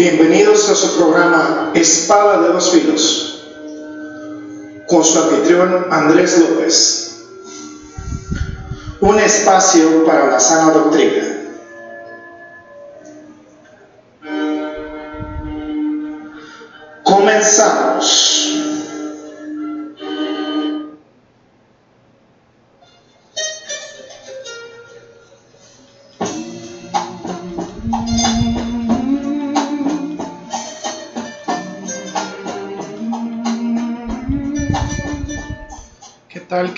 Bienvenidos a su programa Espada de dos Filos, con su anfitrión Andrés López. Un espacio para la sana doctrina.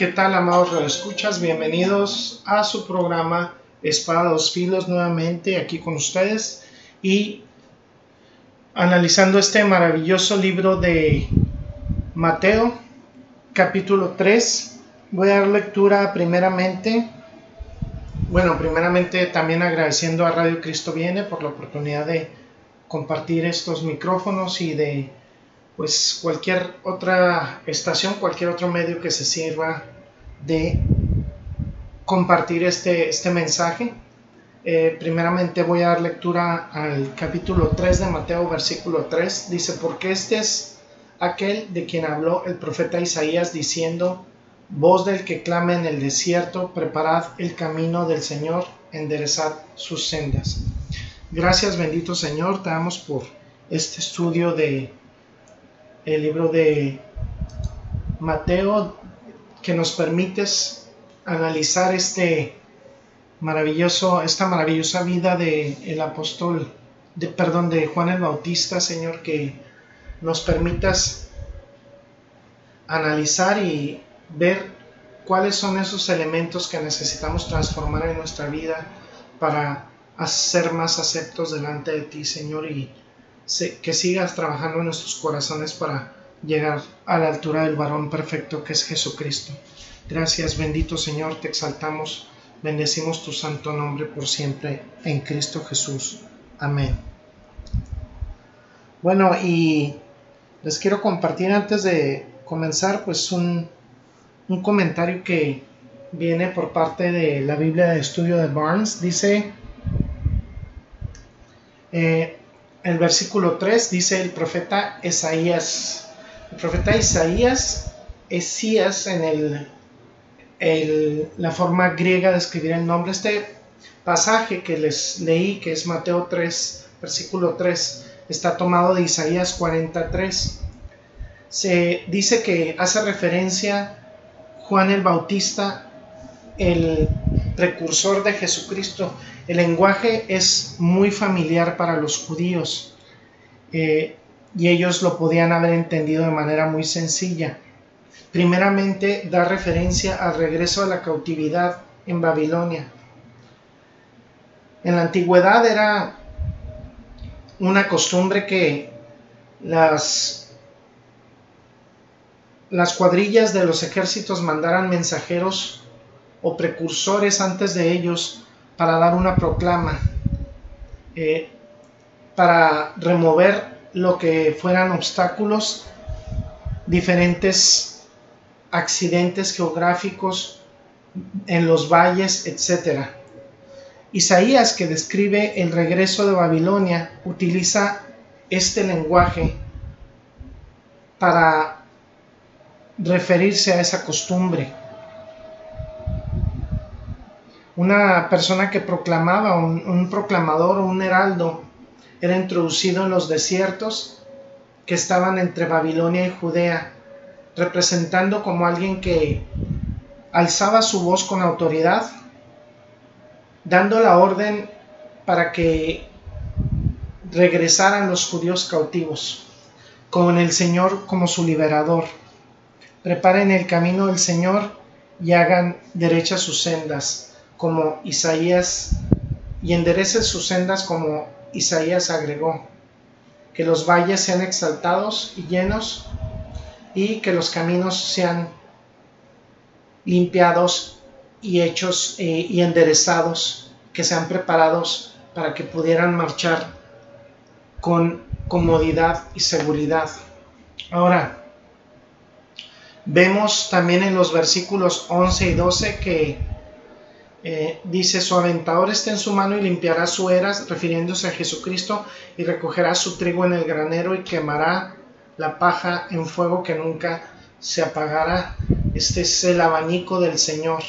¿Qué tal, amados escuchas? Bienvenidos a su programa Espada dos Filos nuevamente aquí con ustedes y analizando este maravilloso libro de Mateo, capítulo 3. Voy a dar lectura primeramente, bueno, primeramente también agradeciendo a Radio Cristo Viene por la oportunidad de compartir estos micrófonos y de pues cualquier otra estación, cualquier otro medio que se sirva de compartir este, este mensaje. Eh, primeramente voy a dar lectura al capítulo 3 de Mateo, versículo 3. Dice, porque este es aquel de quien habló el profeta Isaías diciendo, voz del que clama en el desierto, preparad el camino del Señor, enderezad sus sendas. Gracias bendito Señor, te damos por este estudio de el libro de Mateo que nos permites analizar este maravilloso, esta maravillosa vida de el apóstol, de, perdón, de Juan el Bautista, Señor, que nos permitas analizar y ver cuáles son esos elementos que necesitamos transformar en nuestra vida para ser más aceptos delante de ti, Señor, y que sigas trabajando en nuestros corazones para llegar a la altura del varón perfecto que es Jesucristo. Gracias, bendito Señor, te exaltamos, bendecimos tu santo nombre por siempre en Cristo Jesús. Amén. Bueno, y les quiero compartir antes de comenzar, pues un, un comentario que viene por parte de la Biblia de Estudio de Barnes. Dice, eh, el versículo 3 dice el profeta Isaías. El profeta Isaías, Esías en el, la forma griega de escribir el nombre. Este pasaje que les leí, que es Mateo 3, versículo 3, está tomado de Isaías 43. Se dice que hace referencia Juan el Bautista, el precursor de Jesucristo, el lenguaje es muy familiar para los judíos eh, y ellos lo podían haber entendido de manera muy sencilla. Primeramente da referencia al regreso a la cautividad en Babilonia. En la antigüedad era una costumbre que las, las cuadrillas de los ejércitos mandaran mensajeros o precursores antes de ellos para dar una proclama, eh, para remover lo que fueran obstáculos, diferentes accidentes geográficos en los valles, etc. Isaías, que describe el regreso de Babilonia, utiliza este lenguaje para referirse a esa costumbre una persona que proclamaba, un, proclamador un heraldo, era introducido en los desiertos que estaban entre Babilonia y Judea, representando como alguien que alzaba su voz con autoridad, dando la orden para que regresaran los judíos cautivos, con el Señor como su liberador. Preparen el camino del Señor y hagan derechas sus sendas como Isaías, y enderece sus sendas como Isaías agregó, que los valles sean exaltados y llenos, y que los caminos sean limpiados y hechos eh, y enderezados, que sean preparados para que pudieran marchar con comodidad y seguridad. Ahora, vemos también en los versículos 11 y 12 que Eh, dice, su aventador está en su mano y limpiará su eras, refiriéndose a Jesucristo, y recogerá su trigo en el granero y quemará la paja en fuego que nunca se apagará. Este es el abanico del Señor.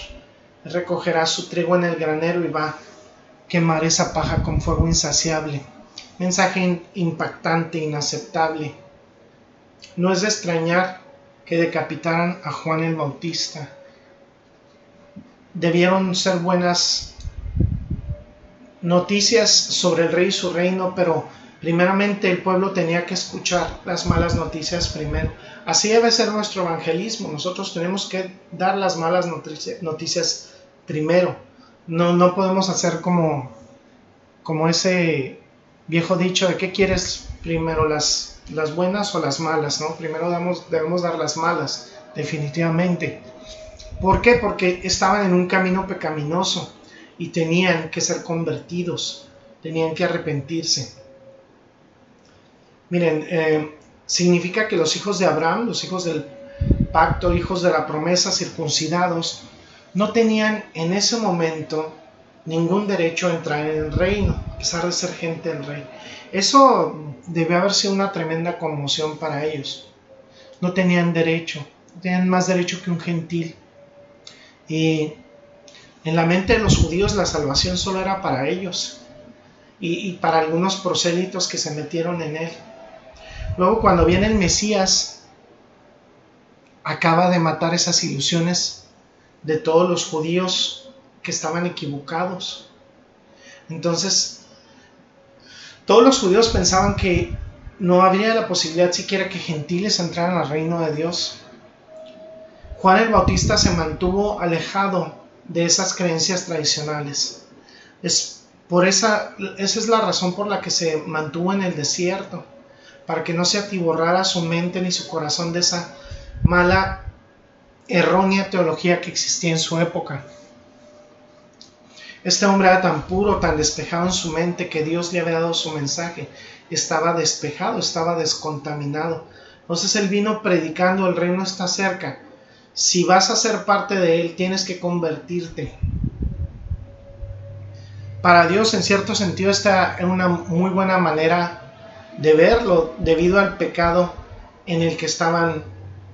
Recogerá su trigo en el granero y va a quemar esa paja con fuego insaciable. Mensaje impactante, inaceptable. No es de extrañar que decapitaran a Juan el Bautista debieron ser buenas noticias sobre el rey y su reino, pero primeramente el pueblo tenía que escuchar las malas noticias primero. Así debe ser nuestro evangelismo. Nosotros tenemos que dar las malas noticias primero. No, no podemos hacer como, como ese viejo dicho de qué quieres primero, las, las buenas o las malas, ¿no? Primero damos, debemos dar las malas, definitivamente. ¿Por qué? Porque estaban en un camino pecaminoso y tenían que ser convertidos, tenían que arrepentirse. Miren, eh, significa que los hijos de Abraham, los hijos del pacto, hijos de la promesa, circuncidados, no tenían en ese momento ningún derecho a entrar en el reino, a pesar de ser gente del rey. Eso debe haber sido una tremenda conmoción para ellos. No tenían derecho, tenían más derecho que un gentil. Y en la mente de los judíos la salvación solo era para ellos y, para algunos prosélitos que se metieron en él. Luego cuando viene el Mesías, acaba de matar esas ilusiones de todos los judíos que estaban equivocados. Entonces, todos los judíos pensaban que no habría la posibilidad siquiera que gentiles entraran al reino de Dios. Juan el Bautista se mantuvo alejado de esas creencias tradicionales. Es por esa, esa es la razón por la que se mantuvo en el desierto, para que no se atiborrara su mente ni su corazón de esa mala, errónea teología que existía en su época. Este hombre era tan puro, tan despejado en su mente que Dios le había dado su mensaje. Estaba despejado, estaba descontaminado. Entonces él vino predicando, el reino está cerca si vas a ser parte de Él, tienes que convertirte. Para Dios, en cierto sentido, está en una muy buena manera de verlo debido al pecado en el que estaban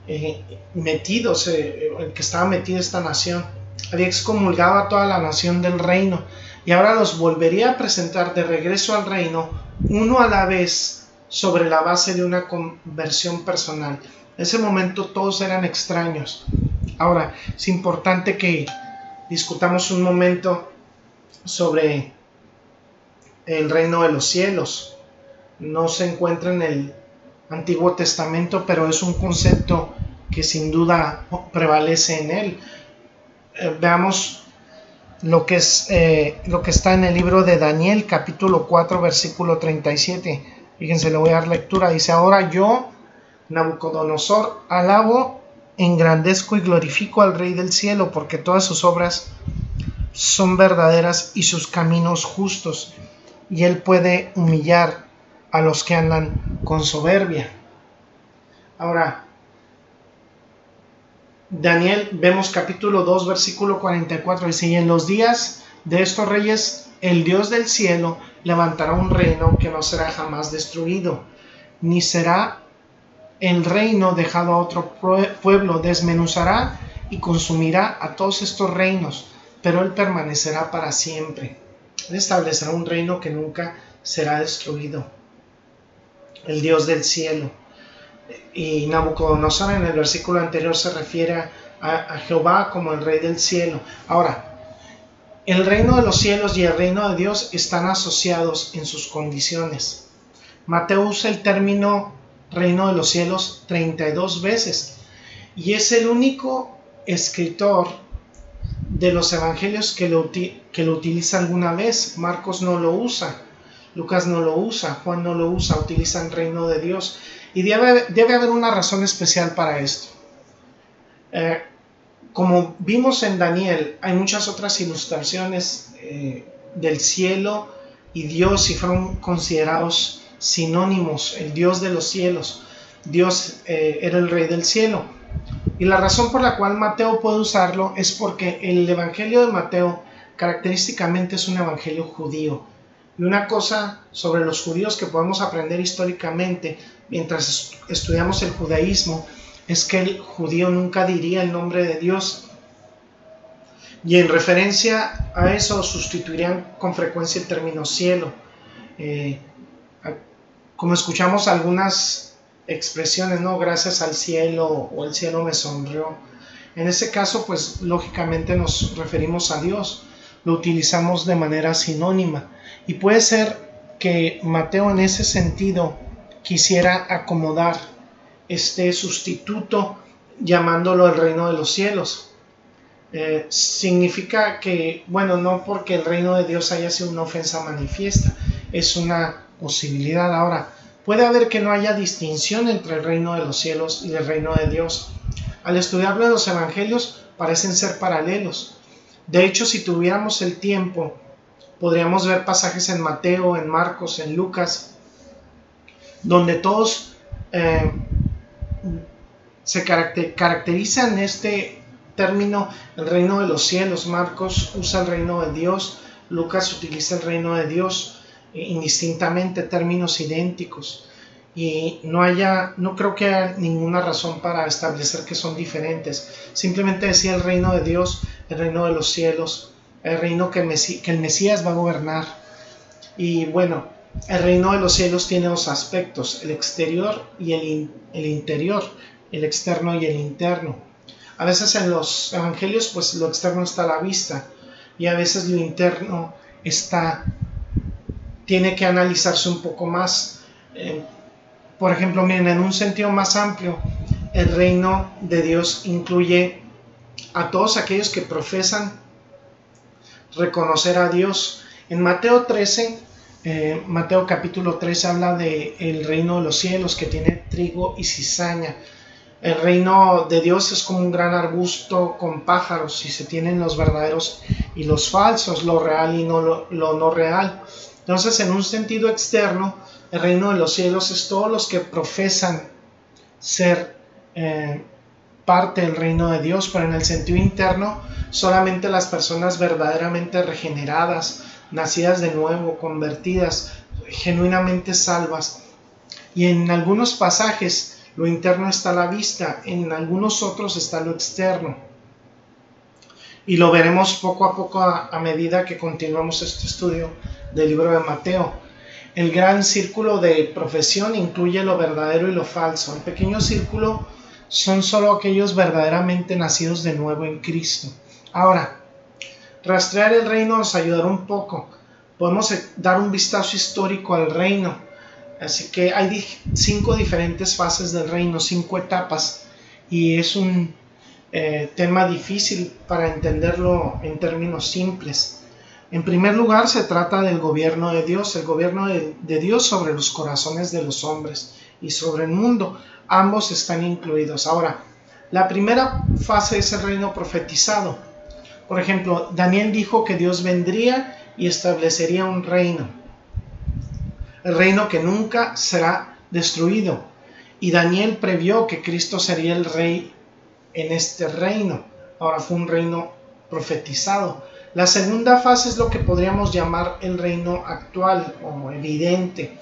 eh, metidos, eh, en el que estaba metida esta nación. Había excomulgado a toda la nación del reino y ahora los volvería a presentar de regreso al reino, uno a la vez, sobre la base de una conversión personal. Ese momento todos eran extraños. Ahora, es importante que discutamos un momento sobre el reino de los cielos. No se encuentra en el Antiguo Testamento, pero es un concepto que sin duda prevalece en él. Eh, veamos lo que, es, eh, lo que está en el libro de Daniel, capítulo 4, versículo 37. Fíjense, le voy a dar lectura. Dice, ahora yo Nabucodonosor, alabo, engrandezco y glorifico al Rey del cielo, porque todas sus obras son verdaderas y sus caminos justos, y él puede humillar a los que andan con soberbia. Ahora, Daniel, vemos capítulo 2, versículo 44, dice, y en los días de estos reyes, el Dios del cielo levantará un reino que no será jamás destruido, ni será el reino dejado a otro pueblo desmenuzará y consumirá a todos estos reinos, pero él permanecerá para siempre. Él establecerá un reino que nunca será destruido. El Dios del cielo. Y Nabucodonosor en el versículo anterior se refiere a, Jehová como el rey del cielo. Ahora, el reino de los cielos y el reino de Dios están asociados en sus condiciones. Mateo usa el término reino de los cielos 32 veces. Y es el único escritor de los evangelios que lo, que lo utiliza alguna vez. Marcos no lo usa, Lucas no lo usa, Juan no lo usa, utilizan reino de Dios. Y debe, debe haber una razón especial para esto. Eh, como vimos en Daniel, hay muchas otras ilustraciones eh, del cielo y Dios y fueron considerados sinónimos, el Dios de los cielos. Dios eh, era el rey del cielo. Y la razón por la cual Mateo puede usarlo es porque el Evangelio de Mateo característicamente es un evangelio judío. Y una cosa sobre los judíos que podemos aprender históricamente mientras estudiamos el judaísmo es que el judío nunca diría el nombre de Dios. Y en referencia a eso sustituirían con frecuencia el término cielo. Eh, como escuchamos algunas expresiones, ¿no? Gracias al cielo o el cielo me sonrió. En ese caso, pues lógicamente nos referimos a Dios. Lo utilizamos de manera sinónima. Y puede ser que Mateo en ese sentido quisiera acomodar este sustituto llamándolo el reino de los cielos. Eh, significa que, bueno, no porque el reino de Dios haya sido una ofensa manifiesta, es una posibilidad. Ahora, puede haber que no haya distinción entre el reino de los cielos y el reino de Dios. Al estudiarlo los evangelios parecen ser paralelos. De hecho, si tuviéramos el tiempo, podríamos ver pasajes en Mateo, en Marcos, en Lucas, donde todos eh, se caracterizan este término el reino de los cielos. Marcos usa el reino de Dios, Lucas utiliza el reino de Dios indistintamente, términos idénticos. Y no haya, no creo que haya ninguna razón para establecer que son diferentes. Simplemente decía el reino de Dios, el reino de los cielos, el reino que que el Mesías va a gobernar. Y bueno, el reino de los cielos tiene dos aspectos, el exterior y el, el interior, el externo y el interno. A veces en los evangelios pues lo externo está a la vista y a veces lo interno está tiene que analizarse un poco más. Eh, por ejemplo, miren, en un sentido más amplio, el reino de Dios incluye a todos aquellos que profesan reconocer a Dios. En Mateo 13 eh, Mateo capítulo 3 habla de el reino de los cielos que tiene trigo y cizaña. El reino de Dios es como un gran arbusto con pájaros y se tienen los verdaderos y los falsos, lo real y no lo, no real. Entonces, en un sentido externo, el reino de los cielos es todos los que profesan ser eh, parte del reino de Dios, pero en el sentido interno, solamente las personas verdaderamente regeneradas, nacidas de nuevo, convertidas, genuinamente salvas. Y en algunos pasajes lo interno está a la vista, en algunos otros está lo externo. Y lo veremos poco a poco a, medida que continuamos este estudio del libro de Mateo. El gran círculo de profesión incluye lo verdadero y lo falso. El pequeño círculo son solo aquellos verdaderamente nacidos de nuevo en Cristo. Ahora, Rastrear el reino nos ayudará un poco. Podemos eh, dar un vistazo histórico al reino. Así que hay cinco diferentes fases del reino, cinco etapas. Y es un eh, tema difícil para entenderlo en términos simples. En primer lugar, se trata del gobierno de Dios, el gobierno de, Dios sobre los corazones de los hombres y sobre el mundo. Ambos están incluidos. Ahora, la primera fase es el reino profetizado por ejemplo, Daniel dijo que Dios vendría y establecería un reino. El reino que nunca será destruido. Y Daniel previó que Cristo sería el rey en este reino. Ahora fue un reino profetizado. La segunda fase es lo que podríamos llamar el reino actual o evidente.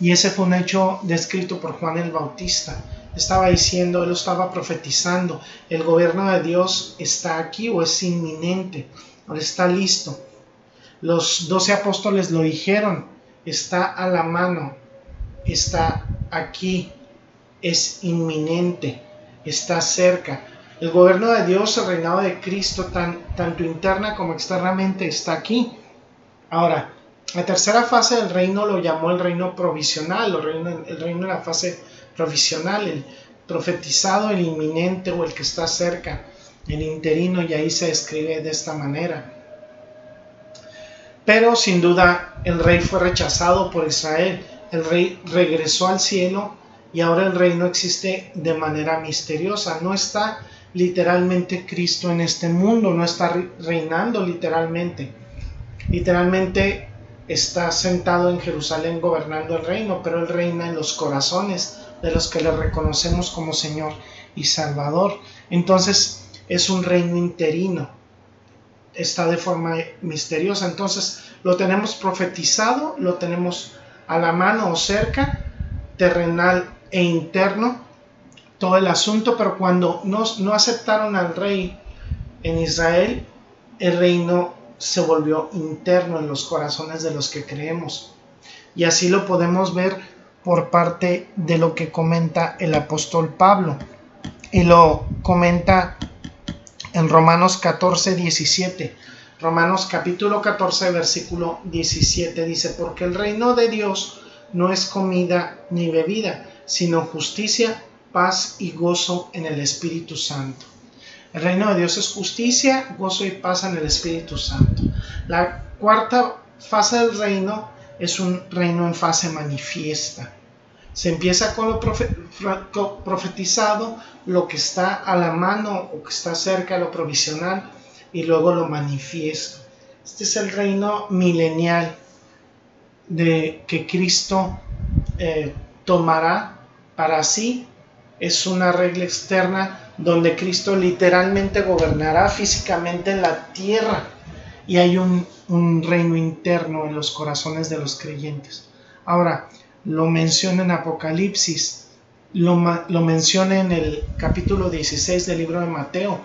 Y ese fue un hecho descrito por Juan el Bautista estaba diciendo, él estaba profetizando, el gobierno de Dios está aquí o es inminente, o está listo. Los doce apóstoles lo dijeron, está a la mano, está aquí, es inminente, está cerca. El gobierno de Dios, el reinado de Cristo, tan, tanto interna como externamente, está aquí. Ahora, la tercera fase del reino lo llamó el reino provisional, el reino, el reino de la fase provisional, el profetizado, el inminente o el que está cerca, el interino, y ahí se escribe de esta manera. Pero sin duda el rey fue rechazado por Israel, el rey regresó al cielo y ahora el reino existe de manera misteriosa, no está literalmente Cristo en este mundo, no está reinando literalmente. Literalmente está sentado en Jerusalén gobernando el reino, pero él reina en los corazones de los que le reconocemos como Señor y Salvador. Entonces es un reino interino. está de forma misteriosa. Entonces lo tenemos profetizado, lo tenemos a la mano o cerca, terrenal e interno, todo el asunto, pero cuando no, no aceptaron al rey en Israel, el reino se volvió interno en los corazones de los que creemos. Y así lo podemos ver por parte de lo que comenta el apóstol Pablo. Y lo comenta en Romanos 14, 17. Romanos capítulo 14, versículo 17 dice, porque el reino de Dios no es comida ni bebida, sino justicia, paz y gozo en el Espíritu Santo. El reino de Dios es justicia, gozo y paz en el Espíritu Santo. La cuarta fase del reino es un reino en fase manifiesta. Se empieza con lo profetizado, lo que está a la mano o que está cerca, lo provisional, y luego lo manifiesto. Este es el reino milenial de que Cristo eh, tomará para sí. Es una regla externa donde Cristo literalmente gobernará físicamente en la tierra y hay un, un reino interno en los corazones de los creyentes. Ahora, lo menciona en Apocalipsis, lo, lo menciona en el capítulo 16 del libro de Mateo,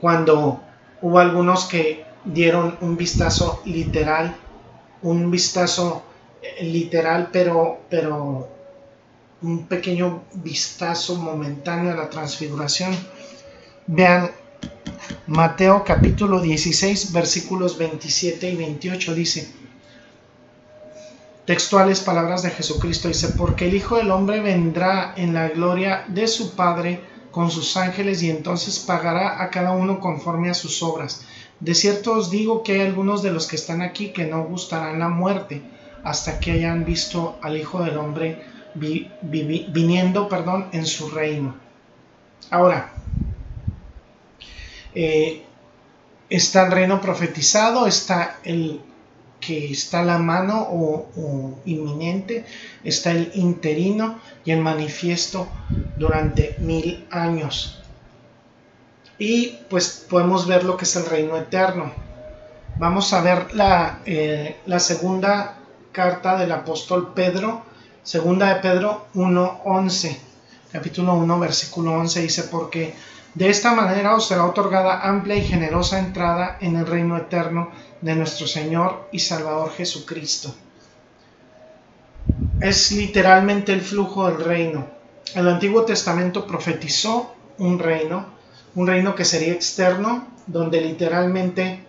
cuando hubo algunos que dieron un vistazo literal, un vistazo eh, literal, pero, pero un pequeño vistazo momentáneo a la transfiguración. Vean Mateo capítulo 16 versículos 27 y 28 dice, textuales palabras de Jesucristo dice, porque el Hijo del Hombre vendrá en la gloria de su Padre con sus ángeles y entonces pagará a cada uno conforme a sus obras. De cierto os digo que hay algunos de los que están aquí que no gustarán la muerte hasta que hayan visto al Hijo del Hombre viniendo perdón, en su reino. Ahora, eh, está el reino profetizado, está el que está a la mano o, inminente, está el interino y el manifiesto durante mil años. Y pues podemos ver lo que es el reino eterno. Vamos a ver la, eh, la segunda carta del apóstol Pedro, segunda de Pedro 1.11, capítulo 1, versículo 11, dice, porque de esta manera os será otorgada amplia y generosa entrada en el reino eterno de nuestro Señor y Salvador Jesucristo. Es literalmente el flujo del reino. El Antiguo Testamento profetizó un reino, un reino que sería externo, donde literalmente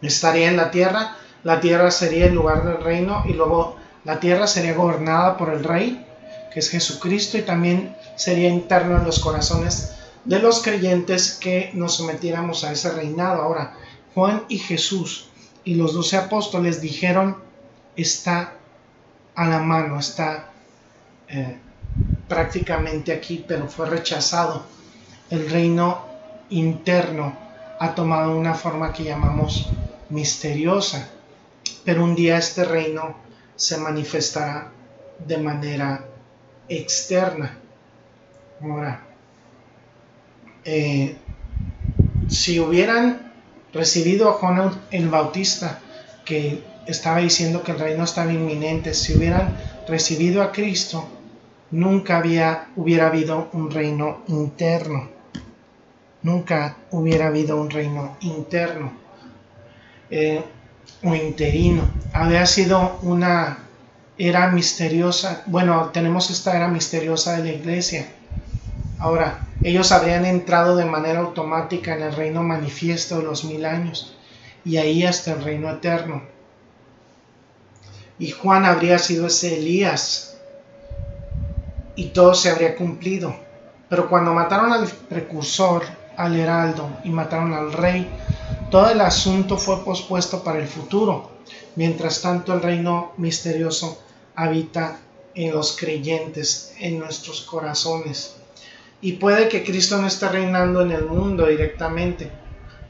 estaría en la tierra, la tierra sería el lugar del reino y luego la tierra sería gobernada por el rey, que es Jesucristo, y también sería interno en los corazones de los creyentes que nos sometiéramos a ese reinado. Ahora, Juan y Jesús y los doce apóstoles dijeron, está a la mano, está eh, prácticamente aquí, pero fue rechazado. El reino interno ha tomado una forma que llamamos misteriosa, pero un día este reino se manifestará de manera externa. Ahora, eh, si hubieran recibido a Juan el Bautista, que estaba diciendo que el reino estaba inminente, si hubieran recibido a Cristo, nunca había, hubiera habido un reino interno. Nunca hubiera habido un reino interno eh, o interino. Había sido una era misteriosa. Bueno, tenemos esta era misteriosa de la iglesia. Ahora, ellos habrían entrado de manera automática en el reino manifiesto de los mil años y ahí hasta el reino eterno. Y Juan habría sido ese Elías y todo se habría cumplido. Pero cuando mataron al precursor, al heraldo y mataron al rey, todo el asunto fue pospuesto para el futuro. Mientras tanto, el reino misterioso habita en los creyentes, en nuestros corazones. Y puede que Cristo no esté reinando en el mundo directamente,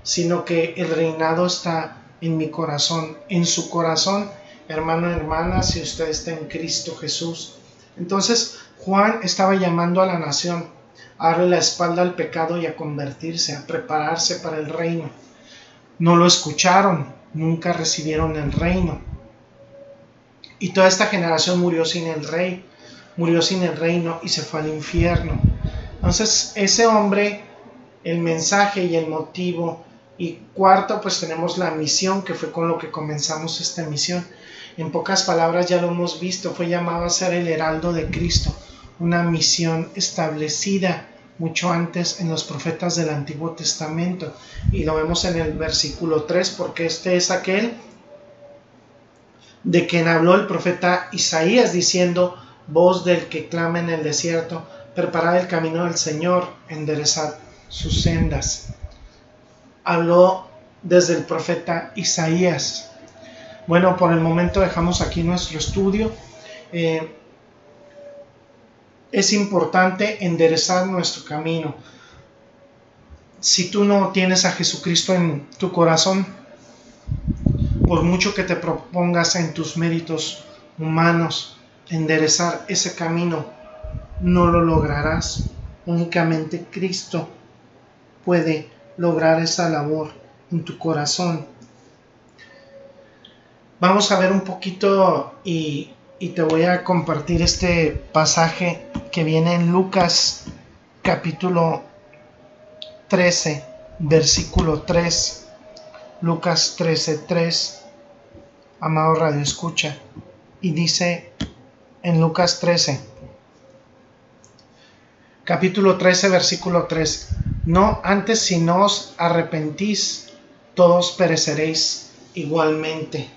sino que el reinado está en mi corazón, en su corazón, hermano hermana, si usted está en Cristo Jesús. Entonces Juan estaba llamando a la nación a darle la espalda al pecado y a convertirse, a prepararse para el reino. No lo escucharon, nunca recibieron el reino. Y toda esta generación murió sin el rey, murió sin el reino y se fue al infierno. Entonces, ese hombre, el mensaje y el motivo. Y cuarto, pues tenemos la misión, que fue con lo que comenzamos esta misión. En pocas palabras ya lo hemos visto, fue llamado a ser el heraldo de Cristo, una misión establecida mucho antes en los profetas del Antiguo Testamento. Y lo vemos en el versículo 3, porque este es aquel de quien habló el profeta Isaías diciendo, voz del que clama en el desierto, preparad el camino del Señor, enderezad sus sendas. Habló desde el profeta Isaías. Bueno, por el momento dejamos aquí nuestro estudio. Eh, es importante enderezar nuestro camino. Si tú no tienes a Jesucristo en tu corazón, por mucho que te propongas en tus méritos humanos enderezar ese camino, no lo lograrás. Únicamente Cristo puede lograr esa labor en tu corazón. Vamos a ver un poquito y, te voy a compartir este pasaje que viene en Lucas capítulo 13, versículo 3. Lucas 13, 3 amado Radio Escucha, y dice en Lucas 13, capítulo 13, versículo 3, no antes si no os arrepentís, todos pereceréis igualmente.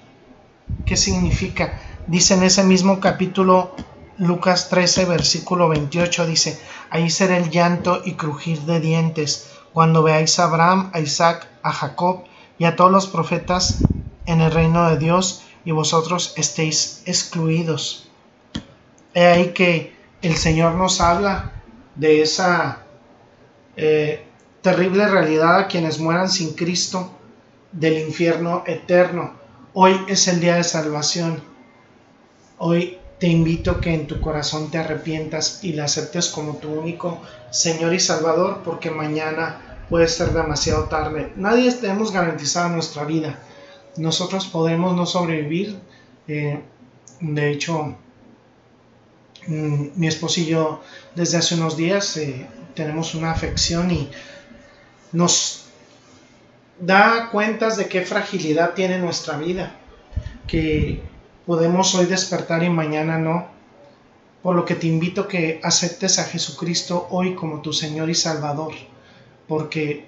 ¿Qué significa? Dice en ese mismo capítulo Lucas 13, versículo 28, dice, ahí será el llanto y crujir de dientes cuando veáis a Abraham, a Isaac, a Jacob y a todos los profetas en el reino de Dios y vosotros estéis excluidos. He ahí que el Señor nos habla de esa eh, terrible realidad a quienes mueran sin Cristo del infierno eterno. Hoy es el día de salvación. Hoy te invito que en tu corazón te arrepientas y le aceptes como tu único Señor y Salvador porque mañana puede ser demasiado tarde. Nadie tenemos garantizada nuestra vida nosotros podemos no sobrevivir. Eh, de hecho, mm, mi esposo y yo desde hace unos días eh, tenemos una afección y nos da cuentas de qué fragilidad tiene nuestra vida, que podemos hoy despertar y mañana no. Por lo que te invito a que aceptes a Jesucristo hoy como tu Señor y Salvador, porque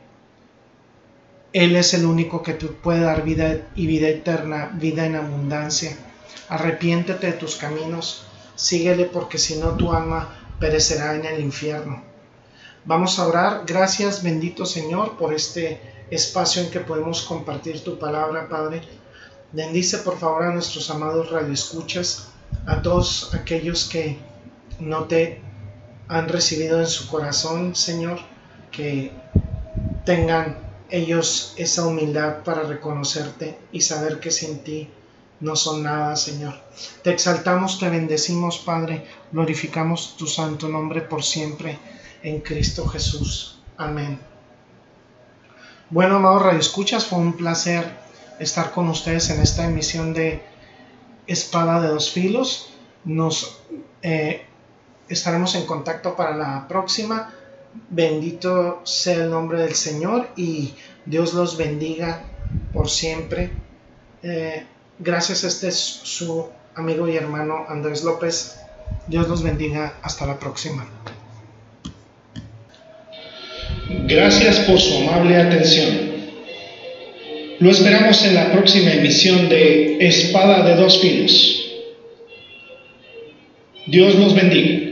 él es el único que te puede dar vida y vida eterna, vida en abundancia. Arrepiéntete de tus caminos, síguele porque si no tu alma perecerá en el infierno. Vamos a orar. Gracias, bendito Señor, por este espacio en que podemos compartir tu palabra, Padre. Bendice por favor a nuestros amados radioescuchas, a todos aquellos que no te han recibido en su corazón, Señor, que tengan ellos esa humildad para reconocerte y saber que sin ti no son nada, Señor. Te exaltamos, te bendecimos, Padre, glorificamos tu santo nombre por siempre en Cristo Jesús. Amén. Bueno, amados Radio Escuchas, fue un placer estar con ustedes en esta emisión de Espada de dos Filos. Nos eh, estaremos en contacto para la próxima. Bendito sea el nombre del Señor y Dios los bendiga por siempre. Eh, gracias, este es su amigo y hermano Andrés López. Dios los bendiga. Hasta la próxima. Gracias por su amable atención. Lo esperamos en la próxima emisión de Espada de dos Filos. Dios los bendiga.